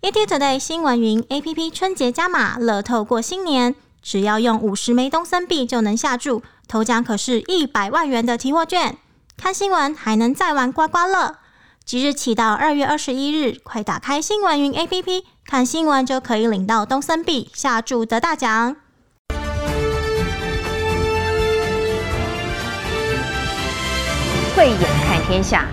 ETtoday 新闻云 APP 春节加码，乐透过新年，只要用五十枚东森币就能下注，头奖可是一百万元的提货券。看新闻还能再玩刮刮乐，即日起到二月二十一日，快打开新闻云 APP，看新闻就可以领到东森币，下注得大奖。慧眼看天下。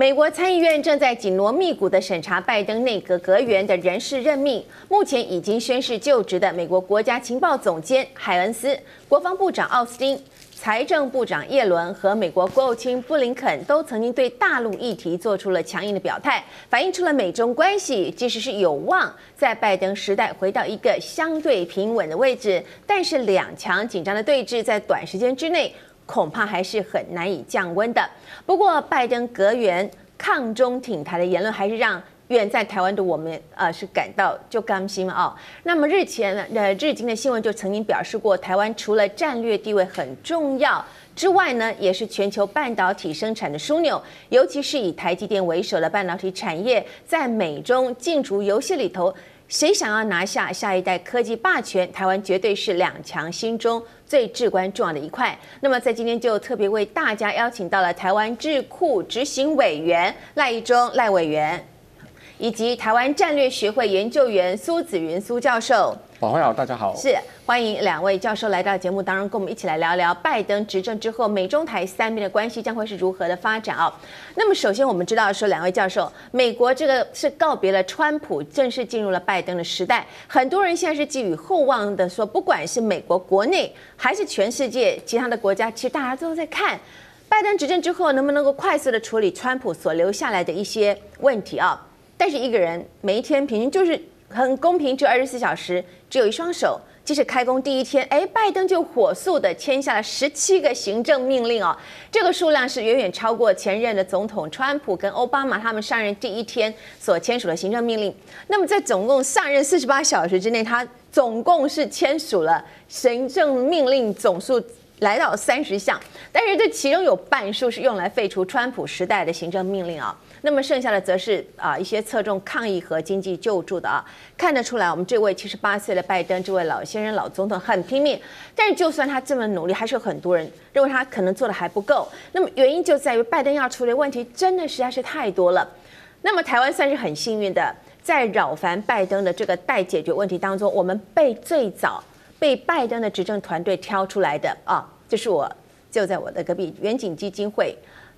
美国参议院正在紧锣密鼓地审查拜登内阁阁员的人事任命。目前已经宣誓就职的美国国家情报总监海恩斯、国防部长奥斯汀、财政部长耶伦和美国国务卿布林肯都曾经对大陆议题做出了强硬的表态，反映出了美中关系即使是有望在拜登时代回到一个相对平稳的位置，但是两强紧张的对峙在短时间之内。恐怕还是很难以降温的。不过，拜登阁员抗中挺台的言论，还是让远在台湾的我们呃是感到就甘心了哦。那么日前呢呃日经的新闻就曾经表示过，台湾除了战略地位很重要之外呢，也是全球半导体生产的枢纽，尤其是以台积电为首的半导体产业，在美中竞逐游戏里头。谁想要拿下下一代科技霸权？台湾绝对是两强心中最至关重要的一块。那么在今天就特别为大家邀请到了台湾智库执行委员赖怡忠赖委员，以及台湾战略学会研究员苏子云苏教授。宝慧好，大家好。是欢迎两位教授来到节目当中，跟我们一起来聊聊拜登执政之后，美中台三边的关系将会是如何的发展啊？那么首先我们知道说，两位教授，美国这个是告别了川普，正式进入了拜登的时代。很多人现在是寄予厚望的，说不管是美国国内还是全世界其他的国家，其实大家都在看拜登执政之后能不能够快速的处理川普所留下来的一些问题啊？但是一个人每一天平均就是。很公平，只有二十四小时，只有一双手。即使开工第一天，哎，拜登就火速的签下了十七个行政命令哦，这个数量是远远超过前任的总统川普跟奥巴马他们上任第一天所签署的行政命令。那么在总共上任四十八小时之内，他总共是签署了行政命令总数来到三十项，但是这其中有半数是用来废除川普时代的行政命令啊。那么剩下的则是啊一些侧重抗疫和经济救助的啊，看得出来，我们这位七十八岁的拜登这位老先生老总统很拼命，但是就算他这么努力，还是有很多人认为他可能做的还不够。那么原因就在于拜登要处理问题真的实在是太多了。那么台湾算是很幸运的，在扰烦拜登的这个待解决问题当中，我们被最早被拜登的执政团队挑出来的啊，这是我就在我的隔壁远景基金会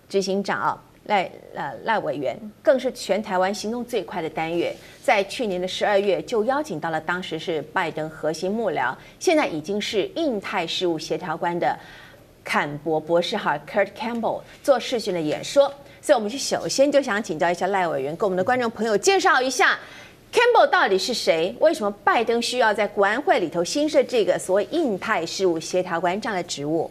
执行长啊。赖呃赖委员更是全台湾行动最快的单元，在去年的十二月就邀请到了当时是拜登核心幕僚，现在已经是印太事务协调官的坎博博士哈 Kurt Campbell 做视讯的演说，所以我们就首先就想请教一下赖委员，给我们的观众朋友介绍一下 Campbell 到底是谁？为什么拜登需要在国安会里头新设这个所谓印太事务协调官这样的职务？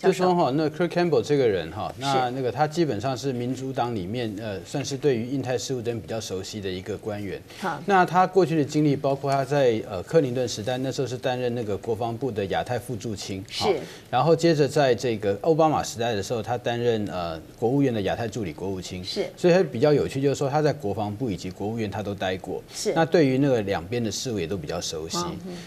就说哈，那 Kurt Campbell 这个人哈，那那个他基本上是民主党里面呃，算是对于印太事务真比较熟悉的一个官员。好，那他过去的经历包括他在呃克林顿时代那时候是担任那个国防部的亚太副驻青，是。然后接着在这个奥巴马时代的时候，他担任呃国务院的亚太助理国务卿，是。所以他比较有趣，就是说他在国防部以及国务院他都待过，是。那对于那个两边的事务也都比较熟悉。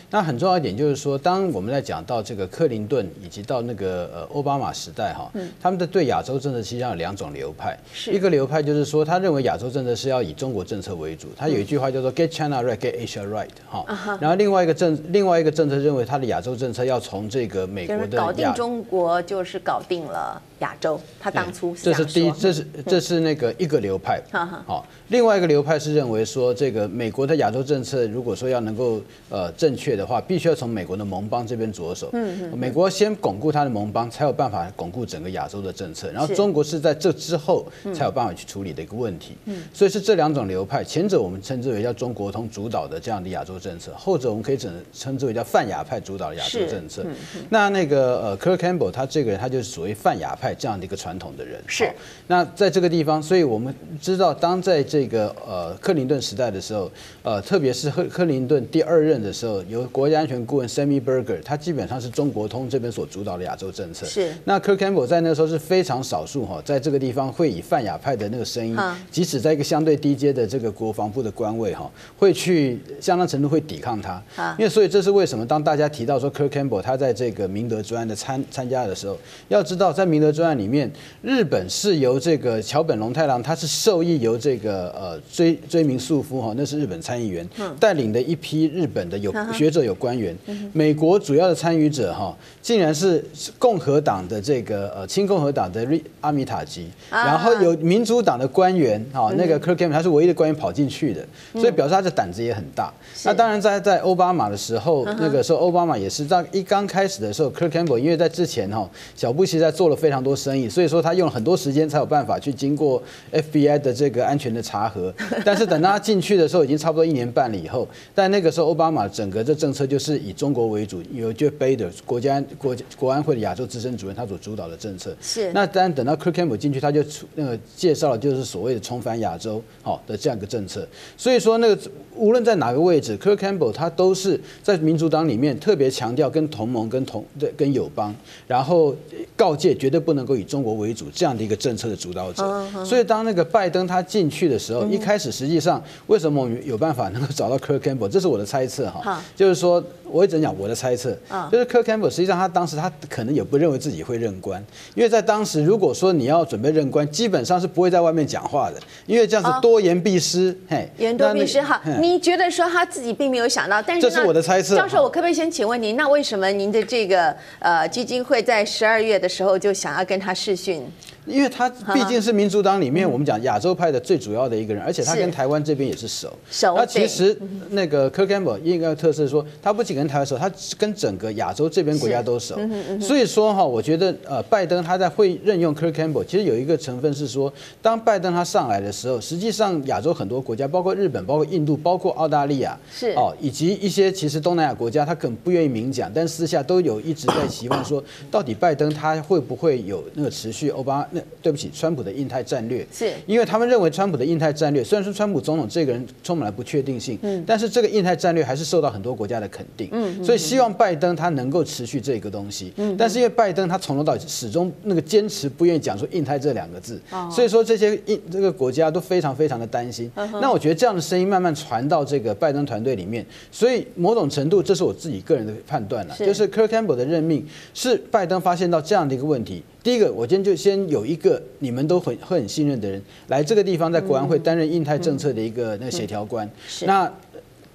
那很重要一点就是说，当我们在讲到这个克林顿以及到那个呃。奥巴马时代哈，他们的对亚洲政策实际上有两种流派，一个流派就是说，他认为亚洲政策是要以中国政策为主，他有一句话叫做 “Get China right, get Asia right” 哈，然后另外一个政另外一个政策认为他的亚洲政策要从这个美国的搞定中国就是搞定了亚洲，他当初这是第一，这是这是那个一个流派，好，另外一个流派是认为说，这个美国的亚洲政策如果说要能够呃正确的话，必须要从美国的盟邦这边着手，嗯，美国先巩固他的盟邦，才有办法巩固整个亚洲的政策，然后中国是在这之后才有办法去处理的一个问题。嗯，所以是这两种流派，前者我们称之为叫中国通主导的这样的亚洲政策，后者我们可以称称之为叫泛亚派主导的亚洲政策。那那个呃 Kirk Campbell 他这个人他就是属于泛亚派这样的一个传统的人。是。那在这个地方，所以我们知道，当在这个呃克林顿时代的时候，呃，特别是克克林顿第二任的时候，由国家安全顾问 Sammy Berger，他基本上是中国通这边所主导的亚洲政策。是。那 Kirk Campbell 在那个时候是非常少数哈，在这个地方会以泛亚派的那个声音，即使在一个相对低阶的这个国防部的官位哈，会去相当程度会抵抗他。因为所以这是为什么？当大家提到说 Kirk Campbell 他在这个明德专案的参参加的时候，要知道在明德专案里面，日本是由这个桥本龙太郎，他是受益由这个呃追追名素夫哈，那是日本参议员带领的一批日本的有学者有官员，美国主要的参与者哈，竟然是共和党的这个呃亲共和党的阿米塔吉，然后有民主党的官员哈，那个 Campbell 他是唯一的官员跑进去的，所以表示他的胆子也很大。那当然在在奥巴马的时候，那个时候奥巴马也是在一刚开始的时候，Kirk Campbell 因为在之前哈小布希在做了非常多生意，所以说他用了很多时间才有办法去经过 FBI 的这个安全的查核。但是等他进去的时候，已经差不多一年半了以后，但那个时候奥巴马整个这政策就是以中国为主，由 Jeff Bader 国家国国安会的亚洲资深主任他所主导的政策。是。那当然等到 Kirk Campbell 进去，他就那个介绍了就是所谓的重返亚洲好的这样一个政策。所以说那个无论在哪个位置，Kirk Campbell 他都是在民主党里面特别强调跟同盟跟同对跟友邦，然后告诫绝对不能够以中国为主这样的一个政策的主导者。所以当那个拜登他进去的时候，一开始实际上为什么我们有办法能够找到 Kirk Campbell，这是我的猜测哈，就是说我一直讲我的猜测，就是 Kirk Campbell 实际上他当时他可能也不认为自己会任官，因为在当时如果说你要准备任官，基本上是不会在外面讲话的，因为这样子多言必失。嘿，言多必失。哈，你觉得说他自己并没有想到，但是这是我的猜测。教授，我可不可以先请问您，那为什么您的这个呃基金会在十二月的时候就想要跟他视讯？因为他毕竟是民主党里面我们讲亚洲派的最主要的一个人，而且他跟台湾这边也是熟。熟。那其实那个 Kirk Campbell 应该特色说，他不仅跟台湾熟，他跟整个亚洲这边国家都熟。所以说哈，我觉得呃，拜登他在会任用 Kirk Campbell，其实有一个成分是说，当拜登他上来的时候，实际上亚洲很多国家，包括日本、包括印度、包括澳大利亚，是哦，以及一些其实东南亚国家，他可能不愿意明讲，但私下都有一直在希望说，到底拜登他会不会有那个持续欧巴那对不起川。普的印太战略，是。因为他们认为川普的印太战略，虽然说川普总统这个人充满了不确定性，嗯，但是这个印太战略还是受到很多国家的肯定，嗯，所以希望拜登他能够持续这个东西，嗯，但是因为拜登他从头到尾始终那个坚持不愿意讲出印太这两个字，所以说这些印这个国家都非常非常的担心。那我觉得这样的声音慢慢传到这个拜登团队里面，所以某种程度这是我自己个人的判断了，就是 Kirk Campbell 的任命是拜登发现到这样的一个问题。第一个，我今天就先有一个你们都很会很信任的人来这个地方，在国安会担任印太政策的一个那个协调官。那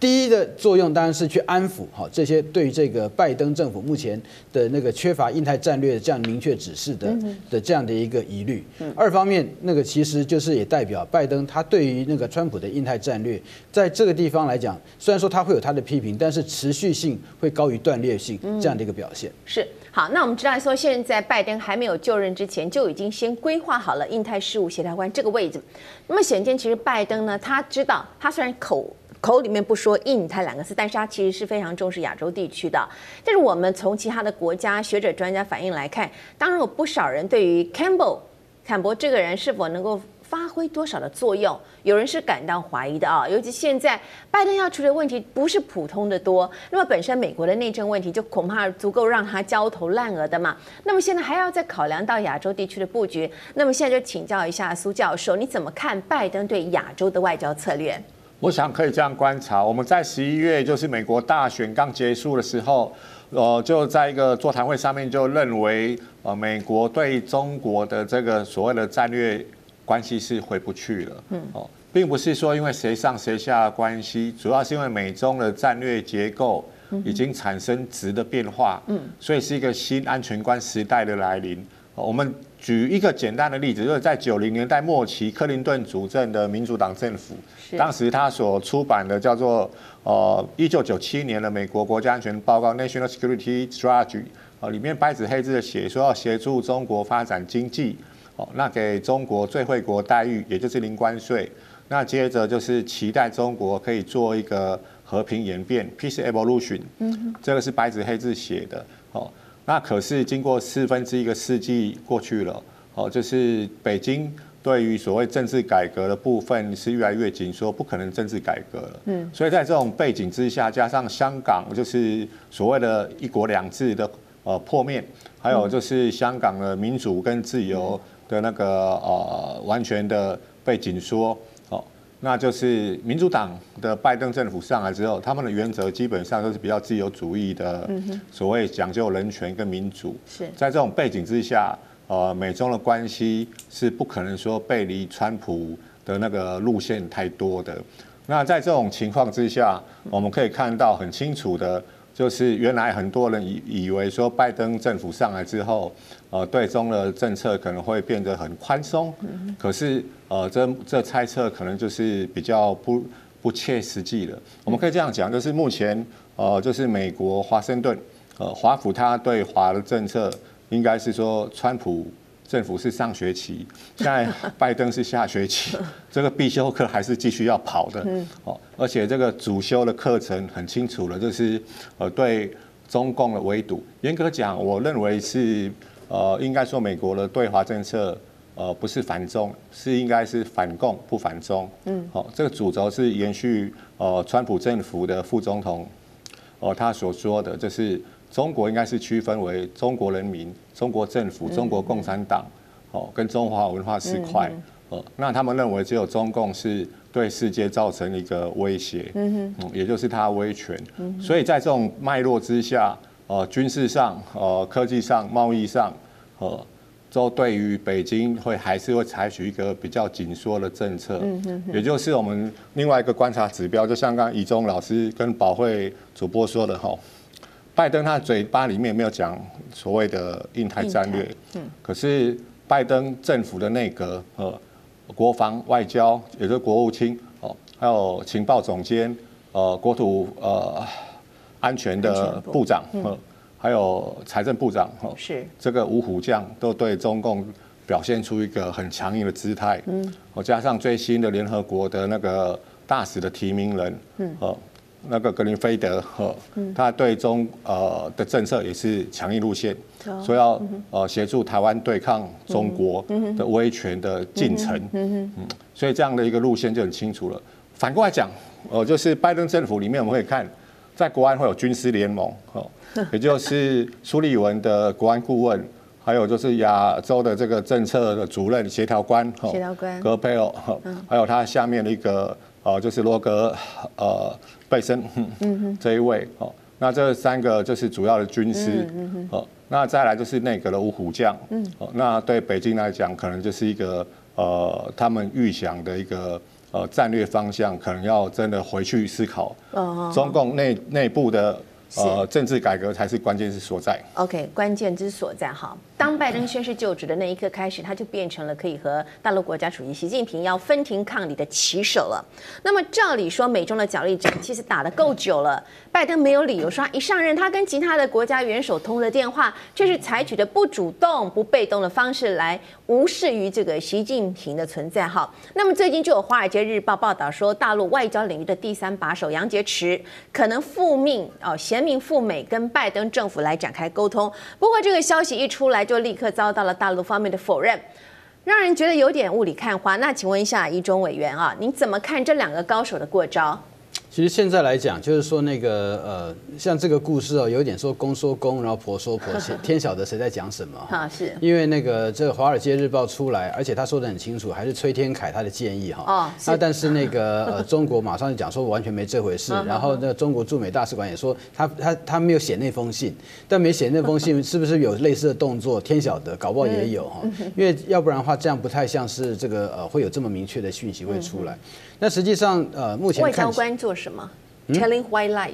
第一的作用当然是去安抚好这些对于这个拜登政府目前的那个缺乏印太战略这样明确指示的的这样的一个疑虑。二方面，那个其实就是也代表拜登他对于那个川普的印太战略，在这个地方来讲，虽然说他会有他的批评，但是持续性会高于断裂性这样的一个表现。是。好，那我们知道说，现在拜登还没有就任之前，就已经先规划好了印太事务协调官这个位置。那么显见，其实拜登呢，他知道，他虽然口口里面不说印太两个字，但是他其实是非常重视亚洲地区的。但是我们从其他的国家学者专家反应来看，当然有不少人对于 Campbell 坎伯这个人是否能够。发挥多少的作用？有人是感到怀疑的啊，尤其现在拜登要处理的问题不是普通的多，那么本身美国的内政问题就恐怕足够让他焦头烂额的嘛。那么现在还要再考量到亚洲地区的布局，那么现在就请教一下苏教授，你怎么看拜登对亚洲的外交策略？我想可以这样观察，我们在十一月就是美国大选刚结束的时候，呃，就在一个座谈会上面就认为，呃，美国对中国的这个所谓的战略。关系是回不去了，嗯，哦，并不是说因为谁上谁下的关系，主要是因为美中的战略结构已经产生质的变化，嗯，所以是一个新安全观时代的来临。我们举一个简单的例子，就是在九零年代末期，克林顿主政的民主党政府，当时他所出版的叫做呃一九九七年的美国国家安全报告 （National Security Strategy），呃，里面白纸黑字的写说要协助中国发展经济。哦，那给中国最惠国待遇，也就是零关税。那接着就是期待中国可以做一个和平演变 （peace evolution）。嗯，这个是白纸黑字写的。哦，那可是经过四分之一个世纪过去了，哦，就是北京对于所谓政治改革的部分是越来越紧缩，不可能政治改革了。嗯，所以在这种背景之下，加上香港就是所谓的一国两制的。呃破灭，还有就是香港的民主跟自由的那个呃完全的被紧缩。那就是民主党的拜登政府上来之后，他们的原则基本上都是比较自由主义的，所谓讲究人权跟民主。是在这种背景之下，呃，美中的关系是不可能说背离川普的那个路线太多的。那在这种情况之下，我们可以看到很清楚的。就是原来很多人以以为说拜登政府上来之后，呃，对中的政策可能会变得很宽松，可是呃，这这猜测可能就是比较不不切实际的。我们可以这样讲，就是目前呃，就是美国华盛顿呃华府他对华的政策，应该是说川普。政府是上学期，现在 拜登是下学期，这个必修课还是继续要跑的哦。而且这个主修的课程很清楚了，就是呃对中共的围堵。严格讲，我认为是呃应该说美国的对华政策呃不是反中，是应该是反共不反中。嗯，好，这个主轴是延续呃川普政府的副总统哦他所说的，就是。中国应该是区分为中国人民、中国政府、中国共产党，哦，跟中华文化四块，哦，那他们认为只有中共是对世界造成一个威胁，嗯哼，也就是他威权，所以在这种脉络之下，呃，军事上、呃，科技上、贸易上，呃，都对于北京会还是会采取一个比较紧缩的政策，也就是我们另外一个观察指标，就像刚刚宜中老师跟宝慧主播说的，哈。拜登他嘴巴里面没有讲所谓的印太战略，嗯，可是拜登政府的内阁呃，国防外交，也就是国务卿哦，还有情报总监，呃，国土呃安全的部。长，嗯，还有财政部长，哈，是。这个五虎将都对中共表现出一个很强硬的姿态，嗯，我加上最新的联合国的那个大使的提名人，嗯，那个格林菲德和他对中呃的政策也是强硬路线，说要呃协助台湾对抗中国的威权的进程，嗯，所以这样的一个路线就很清楚了。反过来讲，呃，就是拜登政府里面我们可以看，在国安会有军师联盟，哦，也就是苏利文的国安顾问，还有就是亚洲的这个政策的主任协调官，协调官。戈佩尔，还有他下面的一个。呃，就是罗格，呃，贝森，这一位哦，那这三个就是主要的军师，哦，那再来就是内阁的五虎将，哦，那对北京来讲，可能就是一个呃，他们预想的一个呃战略方向，可能要真的回去思考，中共内内部的呃政治改革才是关键之所在。OK，关键之所在哈。当拜登宣誓就职的那一刻开始，他就变成了可以和大陆国家主席习近平要分庭抗礼的棋手了。那么照理说，美中的角力战其实打得够久了，拜登没有理由说一上任他跟其他的国家元首通了电话，却是采取的不主动、不被动的方式来无视于这个习近平的存在。哈，那么最近就有《华尔街日报》报道说，大陆外交领域的第三把手杨洁篪可能复命哦，衔命赴美跟拜登政府来展开沟通。不过这个消息一出来，就立刻遭到了大陆方面的否认，让人觉得有点雾里看花。那请问一下一中委员啊，您怎么看这两个高手的过招？其实现在来讲，就是说那个呃，像这个故事哦，有点说公说公，然后婆说婆，天晓得谁在讲什么哈。是。因为那个这个《华尔街日报》出来，而且他说的很清楚，还是崔天凯他的建议哈。哦。那但是那个 呃，中国马上就讲说完全没这回事，然后那中国驻美大使馆也说他他他没有写那封信，但没写那封信 是不是有类似的动作？天晓得，搞不好也有哈。因为要不然的话，这样不太像是这个呃会有这么明确的讯息会出来。那实际上呃，目前外交官做什么？Telling white lie，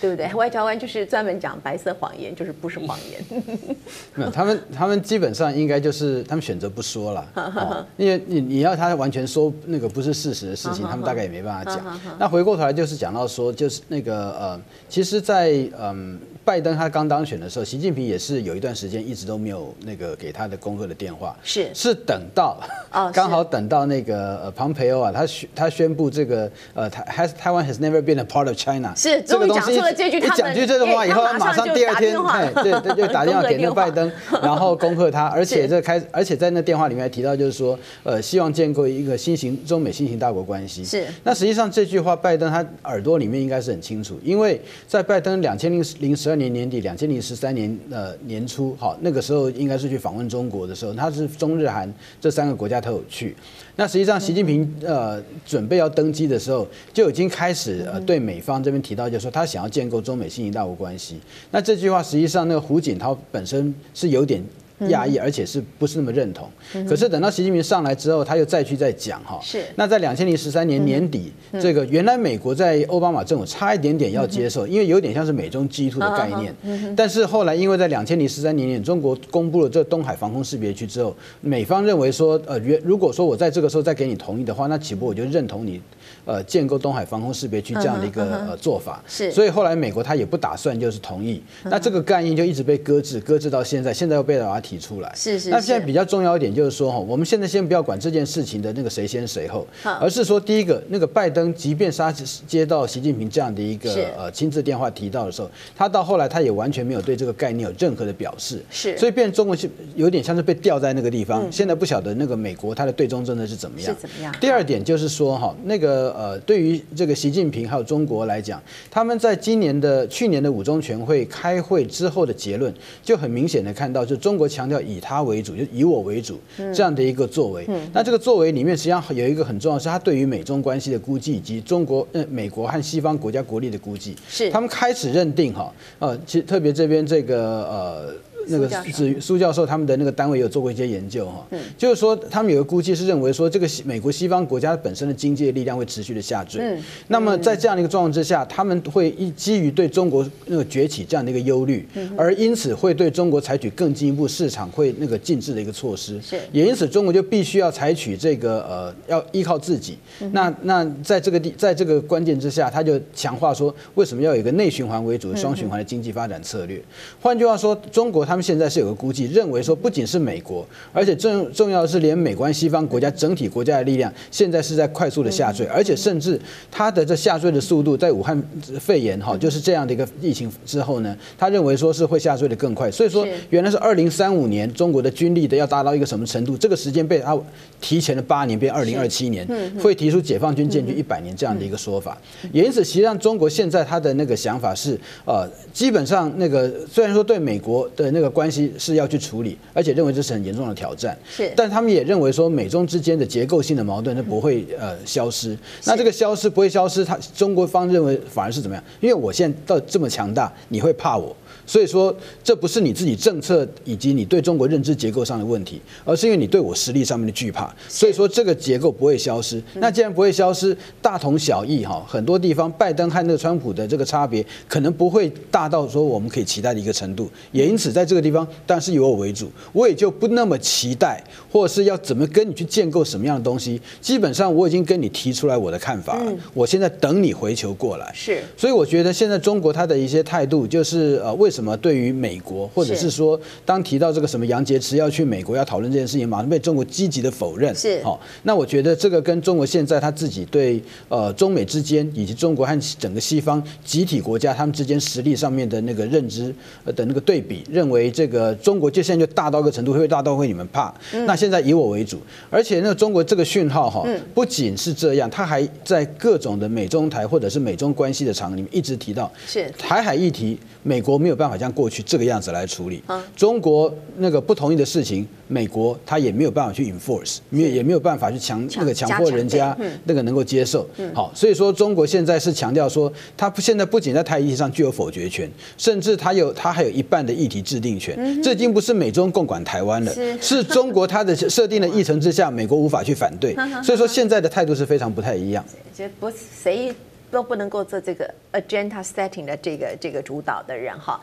对不对？外交官就是专门讲白色谎言，就是不是谎言。没有，他们他们基本上应该就是他们选择不说了，哦，因为你你要他完全说那个不是事实的事情，他们大概也没办法讲。那回过头来就是讲到说，就是那个呃，其实在，在嗯。拜登他刚当选的时候，习近平也是有一段时间一直都没有那个给他的恭贺的电话，是。是等到哦，刚好等到那个呃庞培欧啊，他宣他宣布这个呃台 has Taiwan has never been a part of China，是终于讲出了了这句，一讲句这种话以后，马上第二天，对 对，就打电话给那 拜登，然后恭贺他，而且这开，而且在那电话里面还提到，就是说，呃，希望建构一个新型中美新型大国关系。是。那实际上这句话，拜登他耳朵里面应该是很清楚，因为在拜登两千零零十二年年底，两千零十三年呃年初，好，那个时候应该是去访问中国的时候，他是中日韩这三个国家都有去。那实际上，习近平呃准备要登基的时候，就已经开始呃对美方这边提到，就说他想要建构中美新型大国关系。那这句话实际上，那个胡锦涛本身是有点。讶异，而且是不是那么认同？可是等到习近平上来之后，他又再去再讲哈。是。那在两千零十三年年底，这个原来美国在奥巴马政府差一点点要接受，因为有点像是美中基突的概念。但是后来因为在两千零十三年年，中国公布了这东海防空识别区之后，美方认为说，呃，原如果说我在这个时候再给你同意的话，那岂不我就认同你？呃，建构东海防空识别区这样的一个呃做法，是，所以后来美国他也不打算就是同意，那这个概念就一直被搁置，搁置到现在，现在又被把它提出来，是是。那现在比较重要一点就是说哈，我们现在先不要管这件事情的那个谁先谁后，而是说第一个那个拜登，即便是他接到习近平这样的一个呃亲自电话提到的时候，他到后来他也完全没有对这个概念有任何的表示，是。所以变成中国是有点像是被吊在那个地方，现在不晓得那个美国他的对中政策是怎么样，是怎么样。第二点就是说哈，那个呃对于这个习近平还有中国来讲，他们在今年的去年的五中全会开会之后的结论，就很明显的看到，就中国强调以他为主，就以我为主这样的一个作为。那这个作为里面，实际上有一个很重要，是他对于美中关系的估计，以及中国呃美国和西方国家国力的估计。是他们开始认定哈，呃，其实特别这边这个呃。那个是苏教授他们的那个单位有做过一些研究哈，就是说他们有个估计是认为说这个美国西方国家本身的经济的力量会持续的下坠，那么在这样的一个状况之下，他们会一基于对中国那个崛起这样的一个忧虑，而因此会对中国采取更进一步市场会那个禁制的一个措施，也因此中国就必须要采取这个呃要依靠自己，那那在这个地在这个关键之下，他就强化说为什么要有一个内循环为主的双循环的经济发展策略，换句话说，中国他们。现在是有个估计，认为说不仅是美国，而且重重要的是，连美国西方国家整体国家的力量，现在是在快速的下坠，而且甚至它的这下坠的速度，在武汉肺炎哈就是这样的一个疫情之后呢，他认为说是会下坠的更快。所以说，原来是二零三五年中国的军力的要达到一个什么程度，这个时间被他提前了八年，变二零二七年，会提出解放军建军一百年这样的一个说法。也因此，实际上中国现在他的那个想法是，呃，基本上那个虽然说对美国的那个。关系是要去处理，而且认为这是很严重的挑战。是，但他们也认为说，美中之间的结构性的矛盾它不会呃消失。那这个消失不会消失，他中国方认为反而是怎么样？因为我现在到这么强大，你会怕我？所以说，这不是你自己政策以及你对中国认知结构上的问题，而是因为你对我实力上面的惧怕。所以说，这个结构不会消失。那既然不会消失，大同小异哈。很多地方，拜登和那个川普的这个差别，可能不会大到说我们可以期待的一个程度。也因此，在这个地方，当然是以我为主，我也就不那么期待，或者是要怎么跟你去建构什么样的东西。基本上，我已经跟你提出来我的看法了。我现在等你回球过来。是。所以我觉得现在中国它的一些态度，就是呃，为什么？什么？对于美国，或者是说，当提到这个什么杨洁篪要去美国要讨论这件事情，马上被中国积极的否认。是，好，那我觉得这个跟中国现在他自己对呃中美之间，以及中国和整个西方集体国家他们之间实力上面的那个认知的那个对比，认为这个中国就现在就大到一个程度，会大到会你们怕。那现在以我为主，而且那个中国这个讯号哈，不仅是这样，他还在各种的美中台或者是美中关系的场里面一直提到，是台海议题，美国没有办法。像过去这个样子来处理，中国那个不同意的事情，美国他也没有办法去 enforce，没有也没有办法去强那个强迫人家那个能够接受。好，所以说中国现在是强调说，他现在不仅在台议题上具有否决权，甚至他有他还有一半的议题制定权。这已经不是美中共管台湾了，是中国他的设定的议程之下，美国无法去反对。所以说现在的态度是非常不太一样。这不谁都不能够做这个 agenda setting 的这个这个主导的人哈。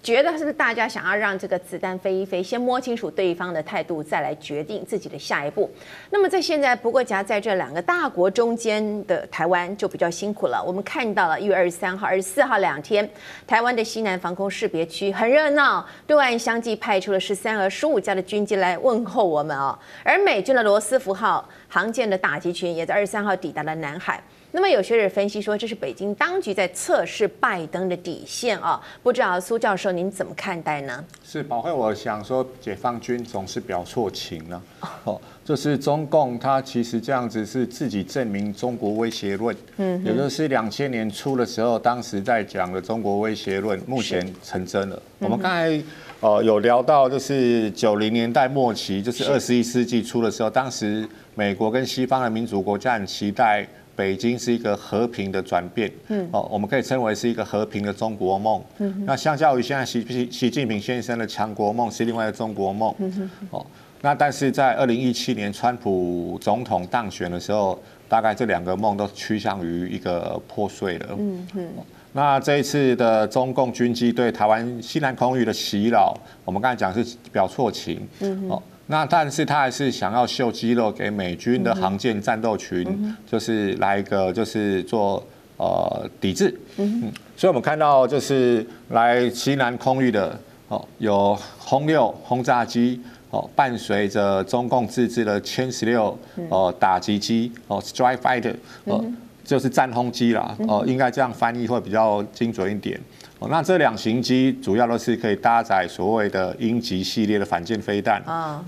觉得是不是大家想要让这个子弹飞一飞，先摸清楚对方的态度，再来决定自己的下一步。那么在现在，不过夹在这两个大国中间的台湾就比较辛苦了。我们看到了一月二十三号、二十四号两天，台湾的西南防空识别区很热闹，对岸相继派出了十三和十五架的军机来问候我们哦。而美军的罗斯福号航舰的打击群也在二十三号抵达了南海。那么有学者分析说，这是北京当局在测试拜登的底线啊，不知道苏教授您怎么看待呢？是宝慧，我想说，解放军总是表错情了。哦，就是中共他其实这样子是自己证明中国威胁论，嗯，也就是两千年初的时候，当时在讲的中国威胁论，目前成真了。我们刚才呃有聊到，就是九零年代末期，就是二十一世纪初的时候，当时美国跟西方的民主国家很期待。北京是一个和平的转变，嗯，哦，我们可以称为是一个和平的中国梦，嗯，那相较于现在习习习近平先生的强国梦是另外一个中国梦，嗯，哦，那但是在二零一七年川普总统当选的时候，大概这两个梦都趋向于一个破碎了，嗯嗯，那这一次的中共军机对台湾西南空域的袭扰，我们刚才讲是表错情，嗯，哦。那但是他还是想要秀肌肉给美军的航舰战斗群，就是来一个就是做呃抵制，嗯，所以我们看到就是来西南空域的哦，有轰六轰炸机哦，伴随着中共自制的歼十六哦打击机哦 Strike Fighter 哦，就是战轰机啦哦，应该这样翻译会比较精准一点。哦，那这两型机主要都是可以搭载所谓的鹰击系列的反舰飞弹，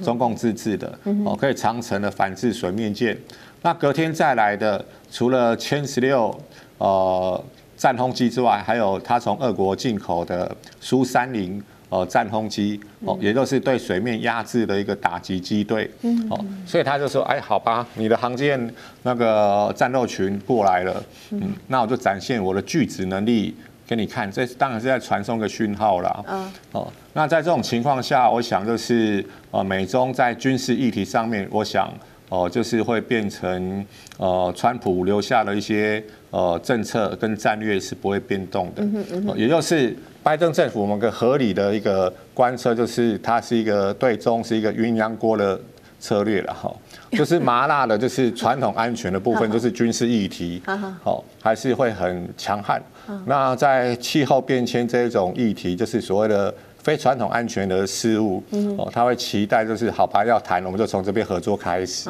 中共自制的，哦，可以长程的反制水面舰。那隔天再来的，除了歼十六呃战轰机之外，还有它从俄国进口的苏三零呃战轰机，哦，也就是对水面压制的一个打击机队，哦，所以他就说，哎，好吧，你的航舰那个战斗群过来了，嗯，那我就展现我的拒止能力。给你看，这当然是在传送个讯号了。嗯。哦，那在这种情况下，我想就是呃，美中在军事议题上面，我想哦、呃，就是会变成呃，川普留下的一些呃政策跟战略是不会变动的。嗯嗯、呃。也就是拜登政府，我们个合理的一个观测，就是它是一个对中是一个鸳鸯锅的策略了哈。就是麻辣的，就是传统安全的部分，就是军事议题，好，还是会很强悍。那在气候变迁这一种议题，就是所谓的非传统安全的事物，哦，他会期待就是好吧，要谈，我们就从这边合作开始。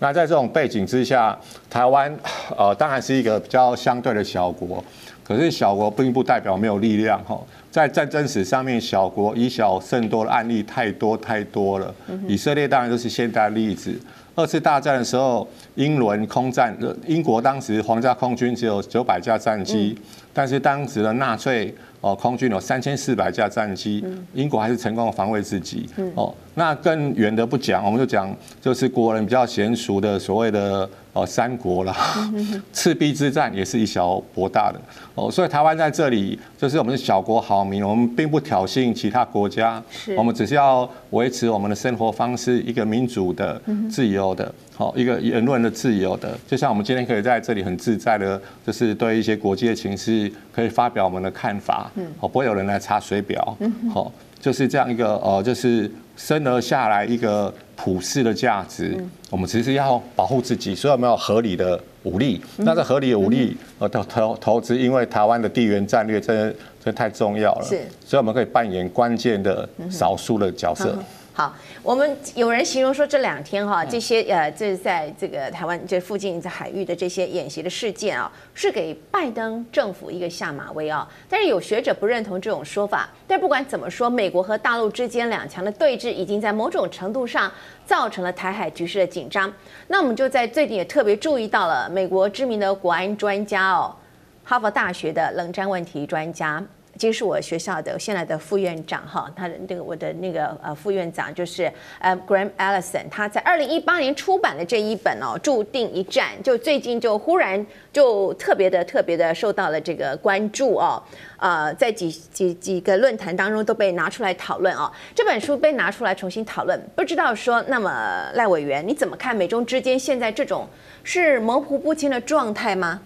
那在这种背景之下，台湾呃当然是一个比较相对的小国，可是小国并不代表没有力量哈。在战争史上面，小国以小胜多的案例太多太多了。以色列当然就是现代例子。二次大战的时候，英伦空战，英国当时皇家空军只有九百架战机，但是当时的纳粹哦空军有三千四百架战机，英国还是成功的防卫自己。哦，那更远的不讲，我们就讲就是国人比较娴熟的所谓的。哦，三国啦，赤壁之战也是以小博大的哦，所以台湾在这里就是我们是小国好民，我们并不挑衅其他国家，我们只是要维持我们的生活方式，一个民主的、自由的，好一个言论的自由的，就像我们今天可以在这里很自在的，就是对一些国际的情势可以发表我们的看法，嗯，好，不会有人来查水表，嗯好，就是这样一个呃，就是生而下来一个。普世的价值，我们其实要保护自己，所以我们要合理的武力。那这合理的武力，呃，投投投资，因为台湾的地缘战略真的真的太重要了，是，所以我们可以扮演关键的少数的角色。好，我们有人形容说这两天哈，这些呃，这在这个台湾这附近在海域的这些演习的事件啊，是给拜登政府一个下马威啊。但是有学者不认同这种说法。但不管怎么说，美国和大陆之间两强的对峙，已经在某种程度上造成了台海局势的紧张。那我们就在最近也特别注意到了美国知名的国安专家哦，哈佛大学的冷战问题专家。其实是我学校的现在的副院长哈，他的那个我的那个呃副院长就是呃 Graham Allison，他在二零一八年出版的这一本哦，注定一战，就最近就忽然就特别的特别的受到了这个关注哦，呃，在几几几个论坛当中都被拿出来讨论哦，这本书被拿出来重新讨论，不知道说那么赖委员你怎么看美中之间现在这种是模糊不清的状态吗？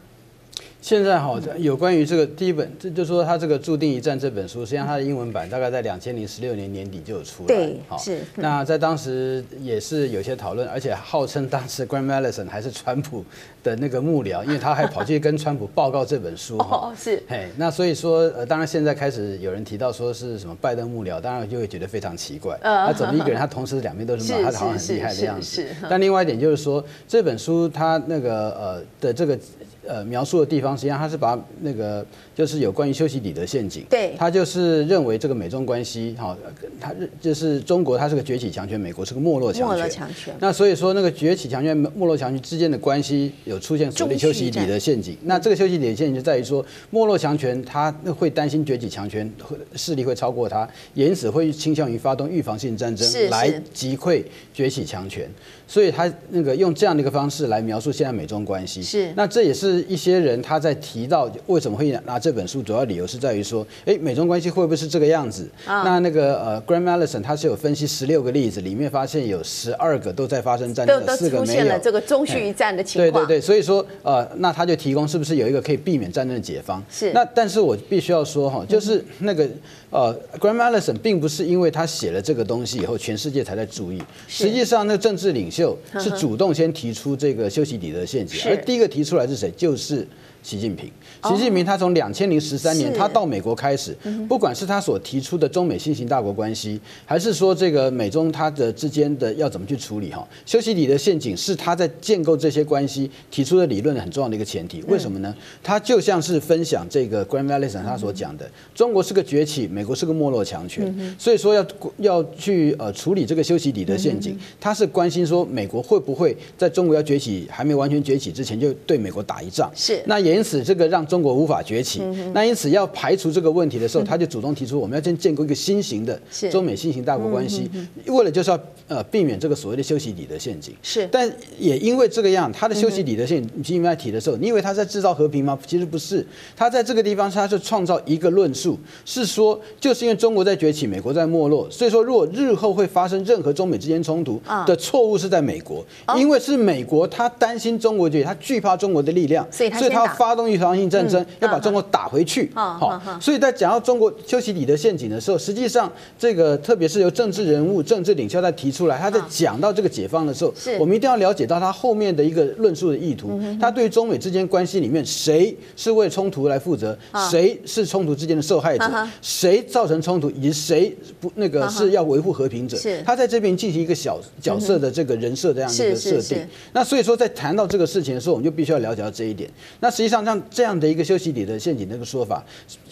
现在哈，有关于这个第一本，就就说他这个注定一战这本书，实际上它的英文版大概在两千零十六年年底就有出来。对，是。那在当时也是有些讨论，而且号称当时 Graham Allison 还是川普的那个幕僚，因为他还跑去跟川普报告这本书。哦，是。嘿，那所以说，呃，当然现在开始有人提到说是什么拜登幕僚，当然就会觉得非常奇怪。呃，他怎么一个人他同时两边都是幕僚，他好像很厉害的样子。是。但另外一点就是说，这本书他那个呃的这个。呃，描述的地方实际上他是把那个就是有关于修昔底德陷阱，对，他就是认为这个美中关系，哈，他就是中国，它是个崛起强权，美国是个没落强权。没落强权。那所以说，那个崛起强权、没落强权之间的关系有出现所谓修昔底德陷阱。那这个修昔底德陷阱就在于说，没落强权他会担心崛起强权势力会超过他，因此会倾向于发动预防性战争来击溃崛起强权。所以他那个用这样的一个方式来描述现在美中关系。是。那这也是。一些人他在提到为什么会拿这本书，主要理由是在于说，哎，美中关系会不会是这个样子？啊、那那个呃，Graham Allison 他是有分析十六个例子，里面发现有十二个都在发生战争，有四个没有。出现了这个中续一战的情况。对对对，所以说呃，那他就提供是不是有一个可以避免战争的解方？是。那但是我必须要说哈，就是那个呃，Graham Allison 并不是因为他写了这个东西以后，全世界才在注意。实际上，那个政治领袖是主动先提出这个休息底德陷阱，而第一个提出来是谁？就是习近平。习近平他从两千零十三年他到美国开始，不管是他所提出的中美新型大国关系，还是说这个美中他的之间的要怎么去处理哈，修昔底的陷阱是他在建构这些关系提出的理论很重要的一个前提。为什么呢？他就像是分享这个 Graham Allison 他所讲的，中国是个崛起，美国是个没落强权，所以说要要去呃处理这个修昔底的陷阱，他是关心说美国会不会在中国要崛起还没完全崛起之前就对美国打一仗。是。那也因此这个让。中国无法崛起，那因此要排除这个问题的时候，他就主动提出，我们要先建构一个新型的中美新型大国关系，为了就是要呃避免这个所谓的修昔底德陷阱。是，但也因为这个样，他的修昔底德陷阱，你们在提的时候，你以为他在制造和平吗？其实不是，他在这个地方他是创造一个论述，是说就是因为中国在崛起，美国在没落，所以说如果日后会发生任何中美之间冲突的错误是在美国，因为是美国他担心中国崛起，他惧怕中国的力量，所以他要发动预防性战争。嗯、要把中国打回去，好，所以在讲到中国修昔底德陷阱的时候，实际上这个特别是由政治人物、政治领袖在提出来，他在讲到这个解放的时候，我们一定要了解到他后面的一个论述的意图。他对于中美之间关系里面，谁是为冲突来负责，谁是冲突之间的受害者，谁造成冲突，以及谁不那个是要维护和平者，他在这边进行一个小角色的这个人设这样一个设定。那所以说，在谈到这个事情的时候，我们就必须要了解到这一点。那实际上像这样的一个修昔底的陷阱那个说法，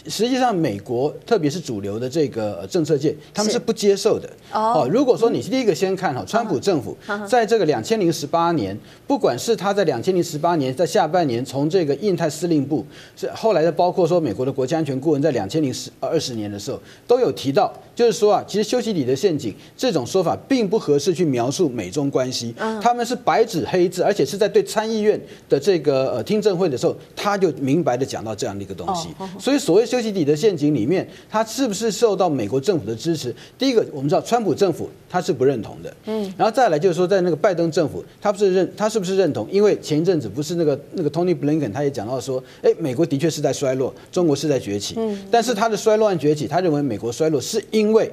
实际上美国特别是主流的这个政策界，他们是不接受的。哦，如果说你第一个先看哈，川普政府在这个两千零十八年，不管是他在两千零十八年在下半年从这个印太司令部，是后来的包括说美国的国家安全顾问在两千零十二十年的时候都有提到，就是说啊，其实修昔底的陷阱这种说法并不合适去描述美中关系。他们是白纸黑字，而且是在对参议院的这个呃听证会的时候，他就明白的讲到这样的一个东西。所以所谓修昔底德陷阱里面，他是不是受到美国政府的支持？第一个，我们知道川普政府他是不认同的。嗯，然后再来就是说，在那个拜登政府，他不是认，他是不是认同？因为前一阵子不是那个那个 Tony Blinken 他也讲到说，哎，美国的确是在衰落，中国是在崛起。嗯，但是他的衰落和崛起，他认为美国衰落是因为。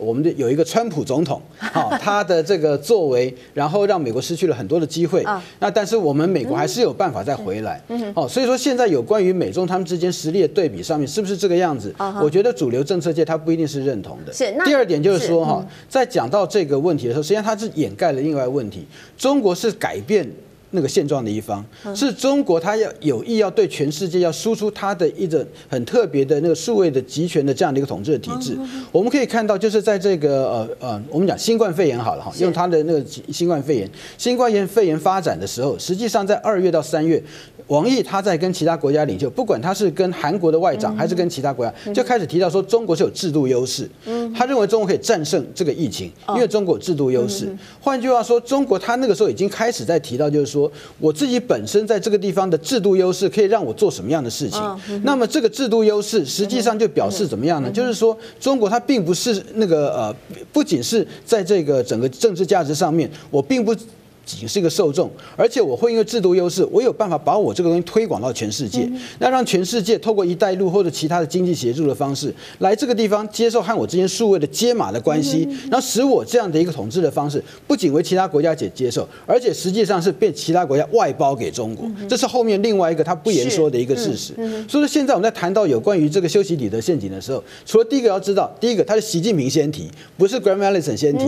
我们的有一个川普总统，好，他的这个作为，然后让美国失去了很多的机会。那但是我们美国还是有办法再回来。哦，所以说现在有关于美中他们之间实力的对比上面，是不是这个样子？我觉得主流政策界他不一定是认同的。是。第二点就是说哈，在讲到这个问题的时候，实际上他是掩盖了另外问题，中国是改变。那个现状的一方。是中国，他要有意要对全世界要输出他的一个很特别的那个数位的集权的这样的一个统治的体制。我们可以看到，就是在这个呃呃，我们讲新冠肺炎好了哈，用他的那个新冠肺炎，新冠炎肺炎发展的时候，实际上在二月到三月，王毅他在跟其他国家领袖，不管他是跟韩国的外长还是跟其他国家，就开始提到说中国是有制度优势。他认为中国可以战胜这个疫情，因为中国有制度优势。换句话说，中国他那个时候已经开始在提到，就是说。说我自己本身在这个地方的制度优势，可以让我做什么样的事情？那么这个制度优势实际上就表示怎么样呢？就是说，中国它并不是那个呃，不仅是在这个整个政治价值上面，我并不。仅是一个受众，而且我会因为制度优势，我有办法把我这个东西推广到全世界，那让全世界透过一带一路或者其他的经济协助的方式，来这个地方接受和我之间数位的接码的关系，然后使我这样的一个统治的方式，不仅为其他国家解接受，而且实际上是被其他国家外包给中国，这是后面另外一个他不言说的一个事实。所以说现在我们在谈到有关于这个修昔底德陷阱的时候，除了第一个要知道，第一个他是习近平先提，不是 Graham Allison 先提，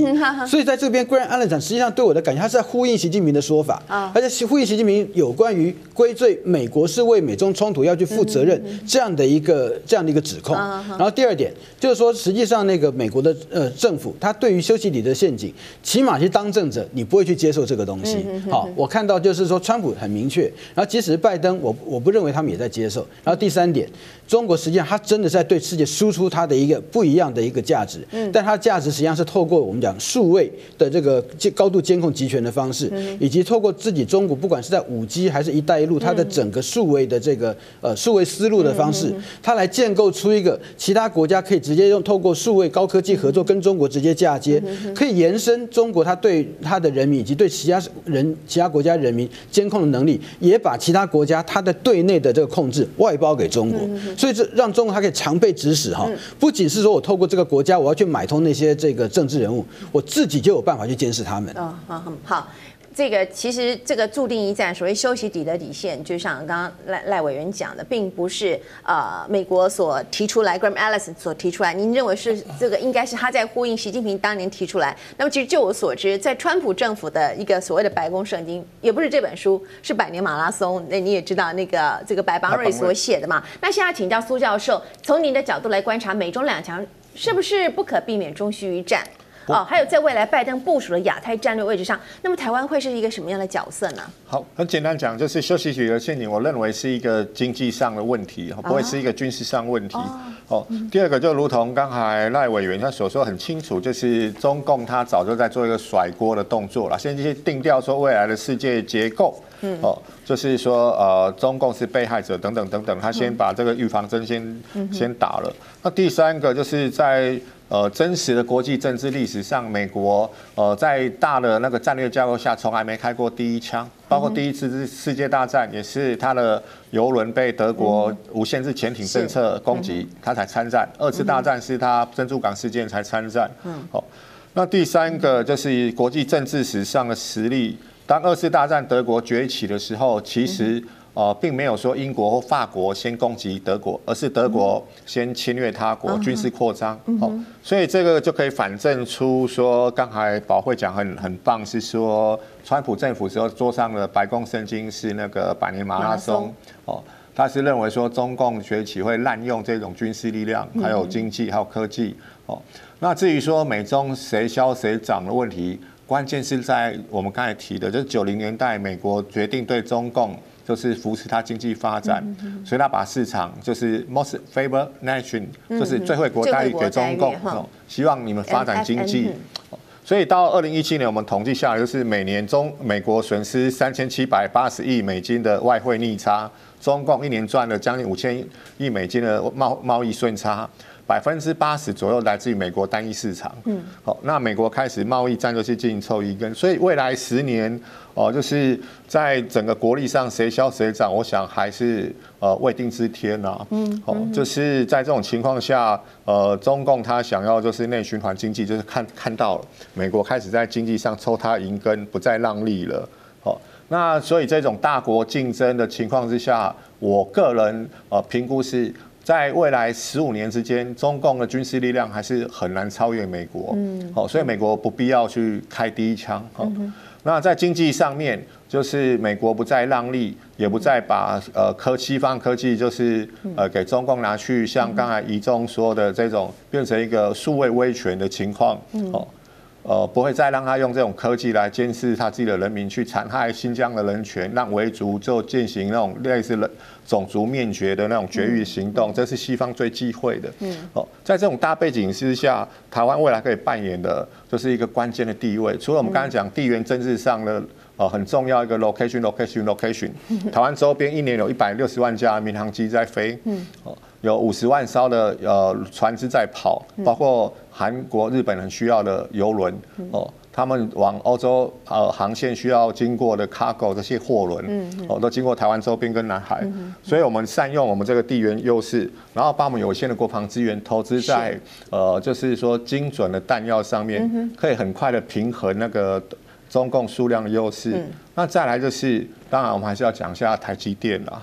所以在这边 Graham Allison 实际上对我的感觉，他是在呼应习近平的说法，而且呼应习近平有关于归罪美国是为美中冲突要去负责任这样的一个这样的一个指控。然后第二点就是说，实际上那个美国的呃政府，他对于修昔底德陷阱，起码是当政者，你不会去接受这个东西。好，我看到就是说，川普很明确，然后即使拜登，我我不认为他们也在接受。然后第三点。中国实际上，它真的在对世界输出它的一个不一样的一个价值，但它价值实际上是透过我们讲数位的这个高度监控集权的方式，以及透过自己中国不管是在五 G 还是一带一路，它的整个数位的这个呃数位思路的方式，它来建构出一个其他国家可以直接用透过数位高科技合作跟中国直接嫁接，可以延伸中国它对它的人民以及对其他人其他国家人民监控的能力，也把其他国家它的对内的这个控制外包给中国。所以这让中国它可以常被指使哈，不仅是说我透过这个国家，我要去买通那些这个政治人物，我自己就有办法去监视他们。哦，好，好。这个其实这个注定一战，所谓休息底的底线，就像刚刚赖赖委员讲的，并不是呃美国所提出来，Graham Allison 所提出来。您认为是这个应该是他在呼应习近平当年提出来？那么其实就我所知，在川普政府的一个所谓的白宫圣经，也不是这本书，是百年马拉松。那你也知道那个这个白邦瑞所写的嘛？那现在请教苏教授，从您的角度来观察，美中两强是不是不可避免终须一战？哦，还有在未来拜登部署的亚太战略位置上，那么台湾会是一个什么样的角色呢？好，很简单讲，就是修昔底德陷阱，我认为是一个经济上的问题，不会是一个军事上的问题。哦，第二个就如同刚才赖委员他所说很清楚，就是中共他早就在做一个甩锅的动作了，先去定调说未来的世界结构。嗯，哦，就是说呃，中共是被害者等等等等，他先把这个预防针先先打了。那第三个就是在。呃，真实的国际政治历史上，美国呃在大的那个战略架构下，从来没开过第一枪，包括第一次世界大战也是他的油轮被德国无限制潜艇政策攻击，他才参战。二次大战是他珍珠港事件才参战。嗯，好，那第三个就是国际政治史上的实力，当二次大战德国崛起的时候，其实。呃，并没有说英国或法国先攻击德国，而是德国先侵略他国，军事扩张。哦，所以这个就可以反证出说，刚才宝慧讲很很棒，是说川普政府时候桌上的白宫圣经是那个百年马拉松。哦，他是认为说中共崛起会滥用这种军事力量，还有经济，还有科技。哦，那至于说美中谁消谁长的问题，关键是在我们刚才提的，就是九零年代美国决定对中共。就是扶持它经济发展，所以他把市场就是 most favored nation，就是最惠国待遇给中共，希望你们发展经济。所以到二零一七年，我们统计下来，就是每年中美国损失三千七百八十亿美金的外汇逆差，中共一年赚了将近五千亿美金的贸贸易顺差。百分之八十左右来自于美国单一市场。嗯，好，那美国开始贸易战就是进行抽一根，所以未来十年哦，就是在整个国力上谁消谁长，我想还是呃未定之天呐。嗯，好，就是在这种情况下，呃，中共他想要就是内循环经济，就是看看到美国开始在经济上抽他银根，不再让利了。好，那所以这种大国竞争的情况之下，我个人呃评估是。在未来十五年之间，中共的军事力量还是很难超越美国。嗯，好，所以美国不必要去开第一枪。好，那在经济上面，就是美国不再让利，也不再把呃科西方科技就是呃给中共拿去，像刚才宜中说的这种变成一个数位威权的情况。哦。呃，不会再让他用这种科技来监视他自己的人民，去残害新疆的人权，让维族就进行那种类似人种族灭绝的那种绝育行动，这是西方最忌讳的。嗯，哦，在这种大背景之下，台湾未来可以扮演的就是一个关键的地位。除了我们刚才讲地缘政治上的呃很重要一个 location，location，location，台湾周边一年有一百六十万架民航机在飞。嗯，哦。有五十万艘的呃船只在跑，包括韩国、日本人需要的游轮哦。他们往欧洲呃航线需要经过的 cargo 这些货轮，嗯，哦，都经过台湾周边跟南海，所以我们善用我们这个地缘优势，然后把我们有限的国防资源投资在呃，就是说精准的弹药上面，可以很快的平衡那个中共数量的优势。那再来就是，当然我们还是要讲一下台积电啦，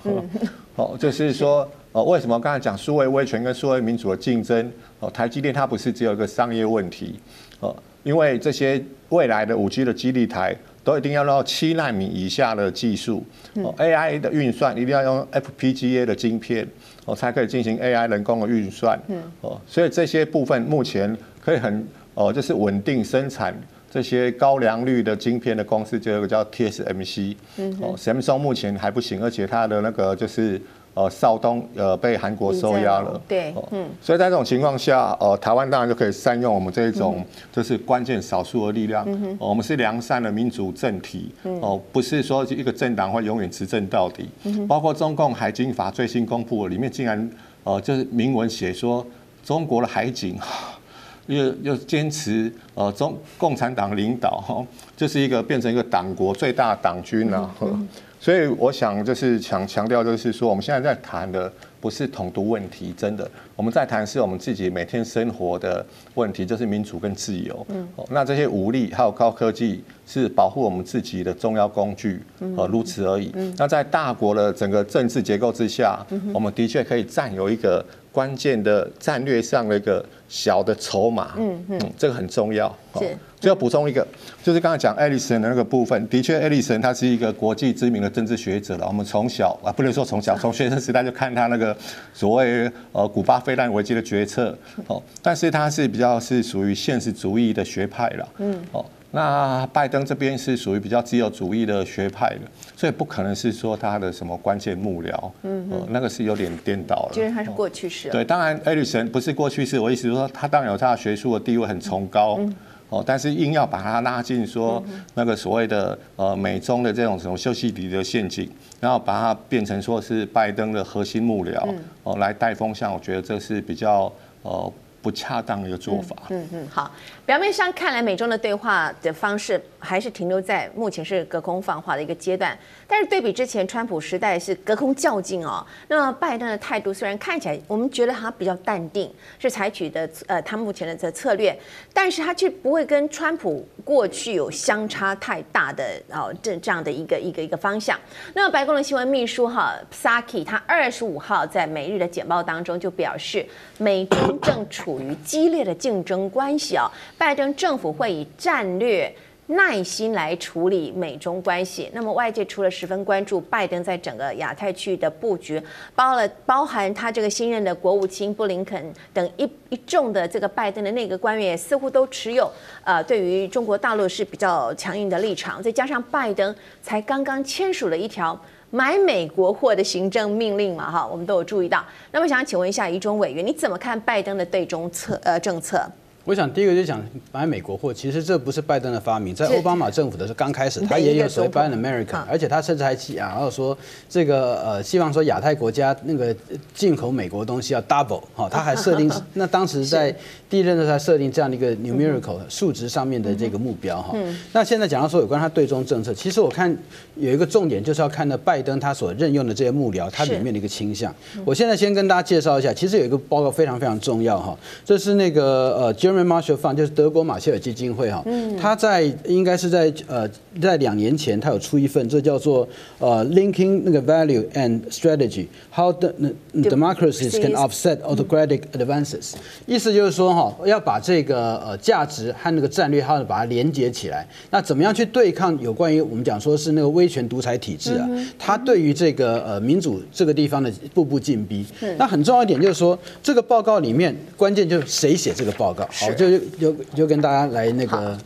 哦，就是说。呃，为什么刚才讲数位威权跟数位民主的竞争？哦，台积电它不是只有一个商业问题，哦，因为这些未来的五 G 的基地台都一定要到七纳米以下的技术，哦，AI 的运算一定要用 FPGA 的晶片，哦，才可以进行 AI 人工的运算，哦，所以这些部分目前可以很哦，就是稳定生产这些高良率的晶片的公司，就有一个叫 TSMC，哦，Samsung 目前还不行，而且它的那个就是。呃，少东呃被韩国收押了，对，嗯，所以在这种情况下，呃，台湾当然就可以善用我们这一种就是关键少数的力量，嗯，我们是良善的民主政体，哦，不是说一个政党会永远执政到底，包括中共海警法最新公布里面竟然呃就是明文写说中国的海警 又又坚持呃中共产党领导，就是一个变成一个党国最大党军了。所以我想就是强强调，就是说我们现在在谈的不是统独问题，真的，我们在谈是我们自己每天生活的问题，就是民主跟自由。嗯，那这些武力还有高科技是保护我们自己的重要工具，呃，如此而已。那在大国的整个政治结构之下，我们的确可以占有一个关键的战略上的一个小的筹码。嗯嗯，这个很重要。是。最后补充一个，就是刚才讲艾利森的那个部分，的确，艾利森他是一个国际知名的政治学者了。我们从小啊，不能说从小，从学生时代就看他那个所谓呃古巴飞弹危机的决策哦，但是他是比较是属于现实主义的学派了。嗯。哦，那拜登这边是属于比较自由主义的学派的，所以不可能是说他的什么关键幕僚。嗯。呃，那个是有点颠倒了。其实他是过去式。对，当然艾利森不是过去式，我意思是说他当然有他的学术的地位很崇高。嗯。哦，但是硬要把它拉进说那个所谓的呃美中的这种什么修昔底德的陷阱，然后把它变成说是拜登的核心幕僚哦来带风向，我觉得这是比较呃不恰当的一个做法。嗯嗯，好。表面上看来，美中的对话的方式还是停留在目前是隔空放话的一个阶段。但是对比之前川普时代是隔空较劲哦，那么拜登的态度虽然看起来我们觉得他比较淡定，是采取的呃他目前的这策略，但是他却不会跟川普过去有相差太大的哦这这样的一个一个一个方向。那么白宫的新闻秘书哈萨克他二十五号在每日的简报当中就表示，美中正处于激烈的竞争关系哦。拜登政府会以战略耐心来处理美中关系。那么，外界除了十分关注拜登在整个亚太区域的布局，包了包含他这个新任的国务卿布林肯等一一众的这个拜登的内阁官员，似乎都持有呃对于中国大陆是比较强硬的立场。再加上拜登才刚刚签署了一条买美国货的行政命令嘛，哈，我们都有注意到。那么，想请问一下一中委员，你怎么看拜登的对中策呃政策？我想第一个就讲买美国货，其实这不是拜登的发明，在奥巴马政府的时候刚开始，他也有所谓 Buy American，而且他甚至还讲，然后说这个呃希望说亚太国家那个进口美国东西要 double 哈，他还设定 那当时在第一任的时候设定这样的一个 numerical 数值上面的这个目标哈。那现在讲到说有关他对中政策，其实我看有一个重点就是要看到拜登他所任用的这些幕僚，他里面的一个倾向。我现在先跟大家介绍一下，其实有一个报告非常非常重要哈，这是那个呃 Marshall Fund 就是德国马歇尔基金会哈，他在应该是在呃在两年前，他有出一份，这叫做呃 Linking 那个 Value and Strategy How the Democracies Can Offset Autocratic Advances，意思就是说哈，要把这个呃价值和那个战略，它把它连接起来。那怎么样去对抗有关于我们讲说是那个威权独裁体制啊？它对于这个呃民主这个地方的步步进逼。那很重要一点就是说，这个报告里面关键就是谁写这个报告？好，就就就跟大家来那个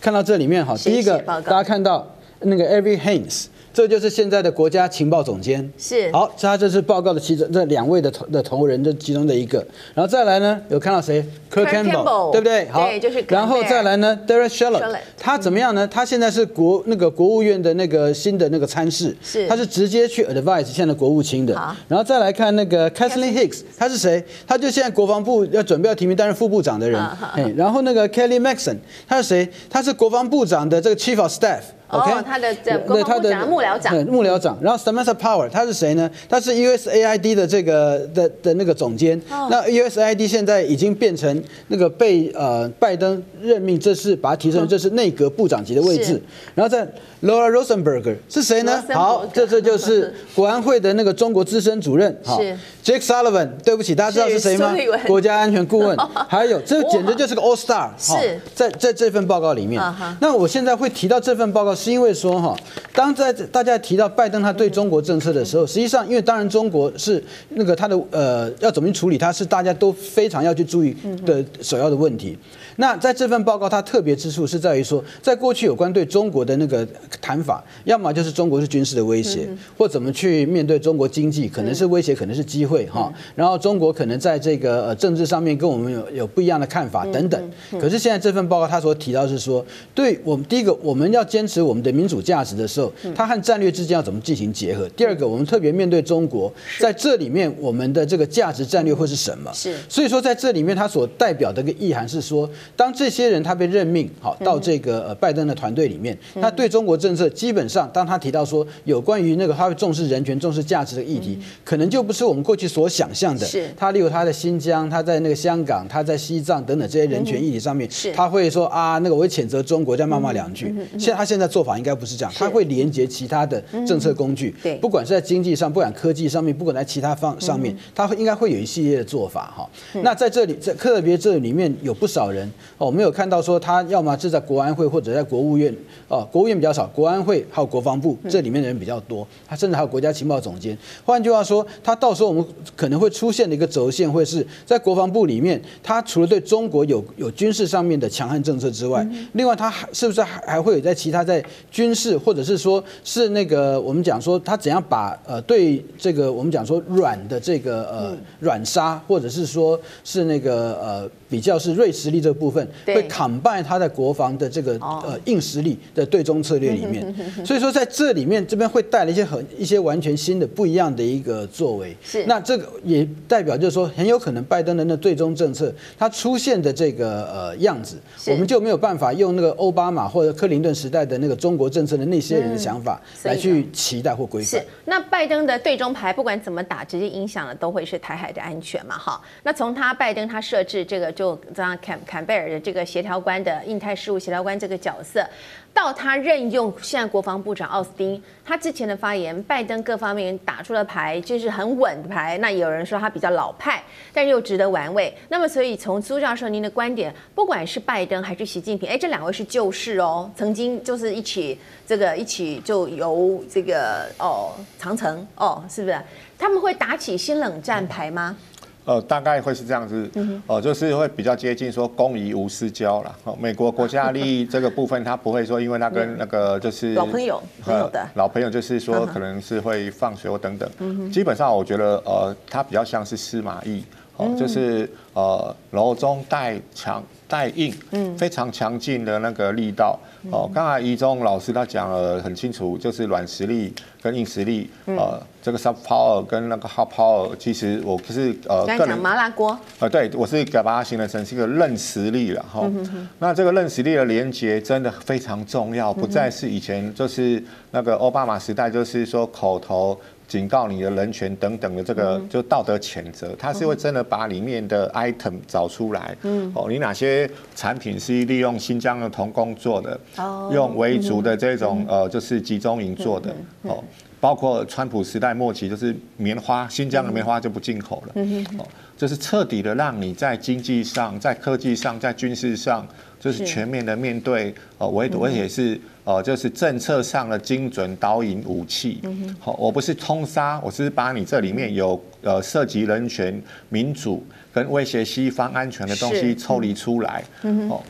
看到这里面哈，第一个大家看到那个 Every Haines，这就是现在的国家情报总监。是。好，他这是报告的其中这两位的头的头人，这其中的一个。然后再来呢，有看到谁？Kirk Campbell，对不对？好，对，就是。然后再来呢，Derek Chollet，他怎么样呢？他现在是国那个国务院的那个新的那个参事，是。他是直接去 advise 现在的国务卿的。好。然后再来看那个 Kathleen Hicks，他是谁？他就现在国防部要准备要提名担任副部长的人。然后那个 Kelly Maxon，他是谁？他是国防部长的这个 Chief of Staff。OK，他的这国防部长幕僚长，幕僚长。然后 Samantha Power，他是谁呢？他是 USAID 的这个的的那个总监。那 USAID 现在已经变成那个被呃拜登任命，这是把他提升，这是内阁部长级的位置。然后在 Laura Rosenberger 是谁呢？好，这这就是国安会的那个中国资深主任。是 Jake Sullivan，对不起，大家知道是谁吗？国家安全顾问。还有，这简直就是个 All Star。是，在在这份报告里面。那我现在会提到这份报告。是因为说哈，当在大家提到拜登他对中国政策的时候，实际上因为当然中国是那个他的呃要怎么处理，他是大家都非常要去注意的首要的问题。那在这份报告，它特别之处是在于说，在过去有关对中国的那个谈法，要么就是中国是军事的威胁，或怎么去面对中国经济，可能是威胁，可能是机会哈。然后中国可能在这个呃政治上面跟我们有有不一样的看法等等。可是现在这份报告它所提到是说，对我们第一个我们要坚持我们的民主价值的时候，它和战略之间要怎么进行结合？第二个，我们特别面对中国，在这里面我们的这个价值战略会是什么？是。所以说在这里面，它所代表的一个意涵是说。当这些人他被任命好到这个呃拜登的团队里面，那对中国政策基本上，当他提到说有关于那个他会重视人权、重视价值的议题，可能就不是我们过去所想象的。是，他例如他在新疆，他在那个香港，他在西藏等等这些人权议题上面，他会说啊，那个我会谴责中国，再骂骂两句。现在他现在做法应该不是这样，他会连接其他的政策工具，对，不管是在经济上，不管科技上面，不管在其他方上面，他会应该会有一系列的做法哈。那在这里，在特别这里面有不少人。哦，我没有看到说他要么是在国安会或者在国务院，哦，国务院比较少，国安会还有国防部这里面的人比较多，他甚至还有国家情报总监。换句话说，他到时候我们可能会出现的一个轴线，会是在国防部里面，他除了对中国有有军事上面的强悍政策之外，另外他还是不是还还会有在其他在军事或者是说是那个我们讲说他怎样把呃对这个我们讲说软的这个呃软杀，或者是说是那个呃比较是锐实力这部分。会 combine 他在国防的这个呃硬实力的对中策略里面，所以说在这里面这边会带来一些很一些完全新的不一样的一个作为。是，那这个也代表就是说很有可能拜登的那对中政策它出现的这个呃样子，我们就没有办法用那个奥巴马或者克林顿时代的那个中国政策的那些人的想法来去期待或规范。是，那拜登的对中牌不管怎么打，直接影响的都会是台海的安全嘛？哈，那从他拜登他设置这个就这样坎坎贝尔的。这个协调官的印太事务协调官这个角色，到他任用现在国防部长奥斯汀，他之前的发言，拜登各方面打出了牌，就是很稳的牌。那有人说他比较老派，但又值得玩味。那么，所以从苏教授您的观点，不管是拜登还是习近平，哎，这两位是旧事哦，曾经就是一起这个一起就游这个哦长城哦，是不是？他们会打起新冷战牌吗？呃，大概会是这样子，呃，就是会比较接近说公宜无私交了。美国国家利益 这个部分，他不会说，因为他跟那个就是老朋友，朋友的老朋友，就是说可能是会放水或等等。基本上，我觉得呃，他比较像是司马懿，哦，就是呃柔中带强带硬，嗯，非常强劲的那个力道。哦，刚才一中老师他讲了很清楚，就是软实力跟硬实力，呃，这个 soft power 跟那个 hard power，其实我不是呃，刚讲麻辣锅，呃，对我是把它形容成是一个韧实力了哈。那这个韧实力的连接真的非常重要，不再是以前就是那个奥巴马时代，就是说口头。警告你的人权等等的这个就道德谴责，他是会真的把里面的 item 找出来。嗯，哦，你哪些产品是利用新疆的童工做的？哦，用维族的这种呃，就是集中营做的。哦，包括川普时代末期，就是棉花，新疆的棉花就不进口了。嗯哦，就是彻底的让你在经济上、在科技上、在军事上，就是全面的面对。呃围堵，而且是。呃，就是政策上的精准导引武器。好，我不是通杀，我是把你这里面有呃涉及人权、民主跟威胁西方安全的东西抽离出来。哦，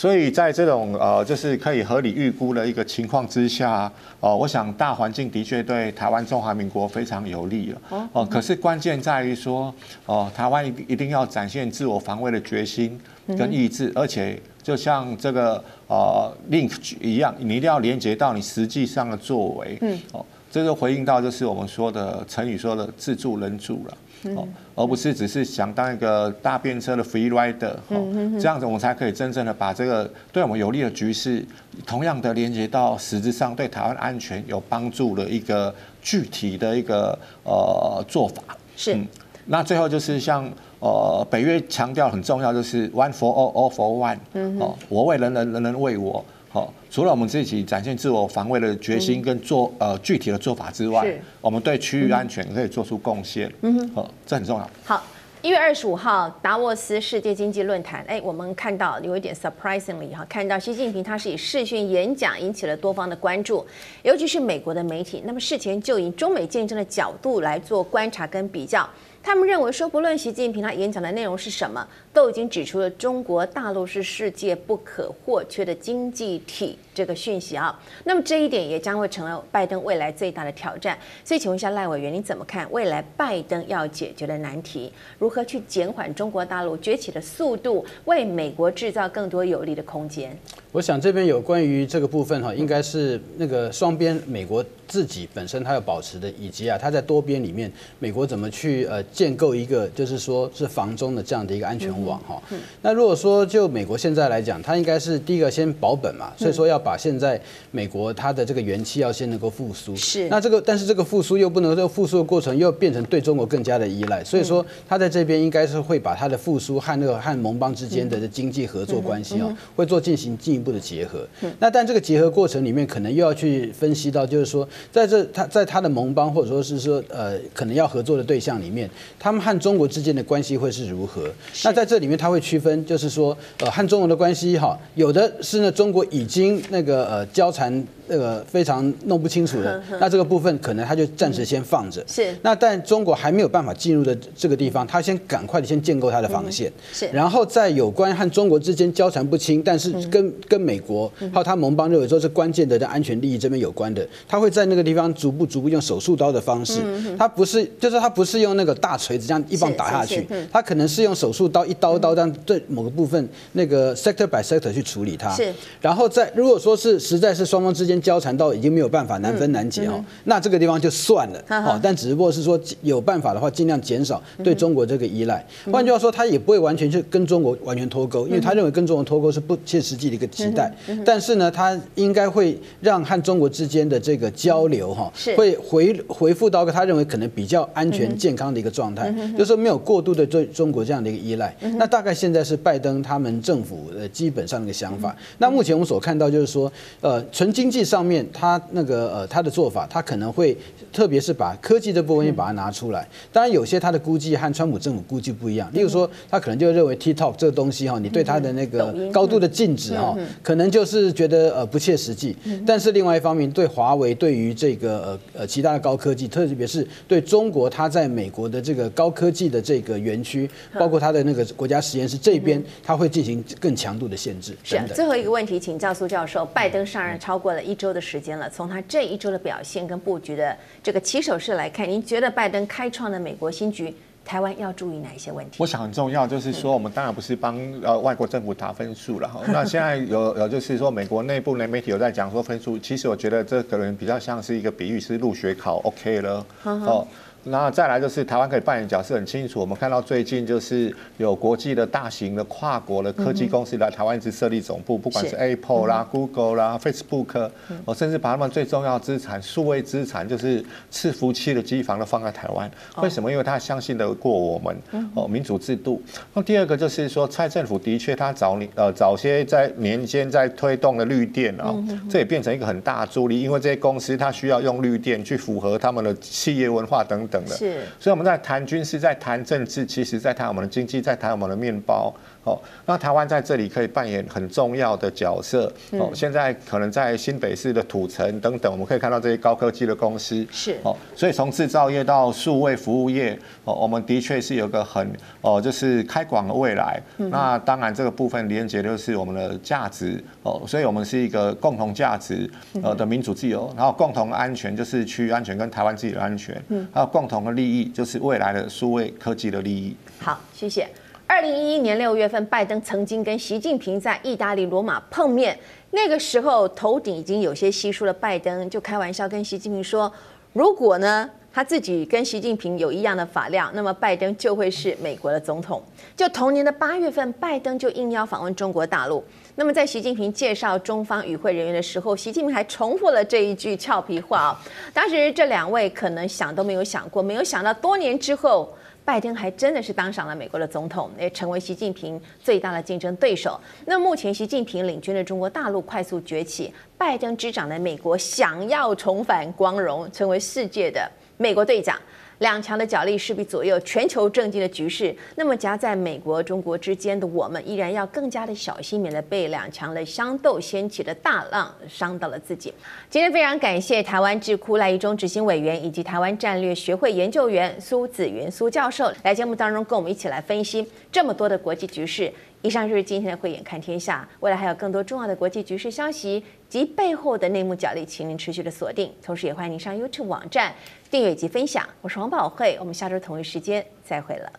所以在这种呃，就是可以合理预估的一个情况之下，哦，我想大环境的确对台湾中华民国非常有利了。哦，可是关键在于说，哦，台湾一一定要展现自我防卫的决心跟意志，而且就像这个呃 link 一样，你一定要连接到你实际上的作为。嗯，哦，这个回应到就是我们说的成语说的自助人助了。哦，而不是只是想当一个大便车的 free rider，哦，这样子我们才可以真正的把这个对我们有利的局势，同样的连接到实质上对台湾安全有帮助的一个具体的一个呃做法。是，那最后就是像呃北约强调很重要，就是 one for all, all for one，哦，我为人人，人人为我。好，除了我们自己展现自我防卫的决心跟做呃具体的做法之外，我们对区域安全可以做出贡献。嗯哼，好，这很重要。好，一月二十五号达沃斯世界经济论坛，哎，我们看到有一点 surprisingly 哈，看到习近平他是以视讯演讲引起了多方的关注，尤其是美国的媒体。那么事前就以中美竞争的角度来做观察跟比较。他们认为说，不论习近平他演讲的内容是什么，都已经指出了中国大陆是世界不可或缺的经济体。这个讯息啊。那么这一点也将会成为拜登未来最大的挑战。所以，请问一下赖委员，你怎么看未来拜登要解决的难题？如何去减缓中国大陆崛起的速度，为美国制造更多有利的空间？我想这边有关于这个部分哈，应该是那个双边美国自己本身它要保持的，以及啊，它在多边里面，美国怎么去呃建构一个就是说是防中的这样的一个安全网哈。那如果说就美国现在来讲，它应该是第一个先保本嘛，所以说要把现在美国它的这个元气要先能够复苏。是。那这个但是这个复苏又不能这个复苏的过程又变成对中国更加的依赖，所以说它在这边应该是会把它的复苏和那个和盟邦之间的经济合作关系啊，会做进行进一步的结合。那但这个结合过程里面，可能又要去分析到，就是说。在这，他在他的盟邦或者说是说，呃，可能要合作的对象里面，他们和中国之间的关系会是如何？那在这里面，他会区分，就是说，呃，和中国的关系哈，有的是呢，中国已经那个呃交缠。这个非常弄不清楚的，那这个部分可能他就暂时先放着。是。那但中国还没有办法进入的这个地方，他先赶快的先建构他的防线。是。然后在有关和中国之间交缠不清，但是跟跟美国还有他盟邦认为说是关键的在安全利益这边有关的，他会在那个地方逐步逐步用手术刀的方式，他不是就是他不是用那个大锤子这样一棒打下去，他可能是用手术刀一刀刀这样对某个部分那个 sector by sector 去处理它。是。然后在如果说是实在是双方之间。交缠到已经没有办法难分难解哦，那这个地方就算了哦。但只不过是说有办法的话，尽量减少对中国这个依赖。换句话说，他也不会完全去跟中国完全脱钩，因为他认为跟中国脱钩是不切实际的一个期待。但是呢，他应该会让和中国之间的这个交流哈，会回回复到个他认为可能比较安全健康的一个状态，就是说没有过度的对中国这样的一个依赖。那大概现在是拜登他们政府的基本上的一个想法。那目前我们所看到就是说，呃，纯经济。上面他那个呃他的做法，他可能会特别是把科技这部分也把它拿出来。当然有些他的估计和川普政府估计不一样。例如说，他可能就认为 TikTok 这个东西哈，你对它的那个高度的禁止哈，可能就是觉得呃不切实际。但是另外一方面，对华为对于这个呃呃其他的高科技，特别是对中国，它在美国的这个高科技的这个园区，包括它的那个国家实验室这边，它会进行更强度的限制。是最后一个问题，请教苏教授，拜登上任超过了一周的时间了，从他这一周的表现跟布局的这个起手式来看，您觉得拜登开创的美国新局，台湾要注意哪一些问题？我想很重要，就是说我们当然不是帮呃外国政府打分数了哈。那现在有有就是说美国内部的媒体有在讲说分数，其实我觉得这可能比较像是一个比喻，是入学考 OK 了哦。那再来就是台湾可以扮演角色很清楚，我们看到最近就是有国际的大型的跨国的科技公司来台湾一直设立总部，不管是 Apple 啦、Google 啦、Facebook，我，甚至把他们最重要资产、数位资产，就是伺服器的机房都放在台湾。为什么？因为他相信得过我们哦，民主制度。那第二个就是说，蔡政府的确他早年呃早些在年间在推动的绿电啊，这也变成一个很大助力，因为这些公司它需要用绿电去符合他们的企业文化等。等的，是，所以我们在谈军事，在谈政治，其实在谈我们的经济，在谈我们的面包。哦，那台湾在这里可以扮演很重要的角色。哦，现在可能在新北市的土城等等，我们可以看到这些高科技的公司。是哦，所以从制造业到数位服务业，哦，我们的确是有个很哦，就是开广的未来。那当然这个部分连接就是我们的价值哦，所以我们是一个共同价值呃的民主自由，然后共同安全就是区域安全跟台湾自己的安全，还有共同的利益就是未来的数位科技的利益。好，谢谢。二零一一年六月份，拜登曾经跟习近平在意大利罗马碰面，那个时候头顶已经有些稀疏了。拜登就开玩笑跟习近平说：“如果呢他自己跟习近平有一样的发量，那么拜登就会是美国的总统。”就同年的八月份，拜登就应邀访问中国大陆。那么在习近平介绍中方与会人员的时候，习近平还重复了这一句俏皮话啊。当时这两位可能想都没有想过，没有想到多年之后。拜登还真的是当上了美国的总统，也成为习近平最大的竞争对手。那目前习近平领军的中国大陆快速崛起，拜登执掌的美国想要重返光荣，成为世界的美国队长。两强的角力势必左右全球政经的局势。那么夹在美国、中国之间的我们，依然要更加的小心，免得被两强的相斗掀起的大浪伤到了自己。今天非常感谢台湾智库赖怡忠执行委员以及台湾战略学会研究员苏子云苏教授来节目当中跟我们一起来分析这么多的国际局势。以上就是今天的慧眼看天下，未来还有更多重要的国际局势消息及背后的内幕角力，请您持续的锁定。同时，也欢迎您上 YouTube 网站订阅及分享，我是王宝慧，我们下周同一时间再会了。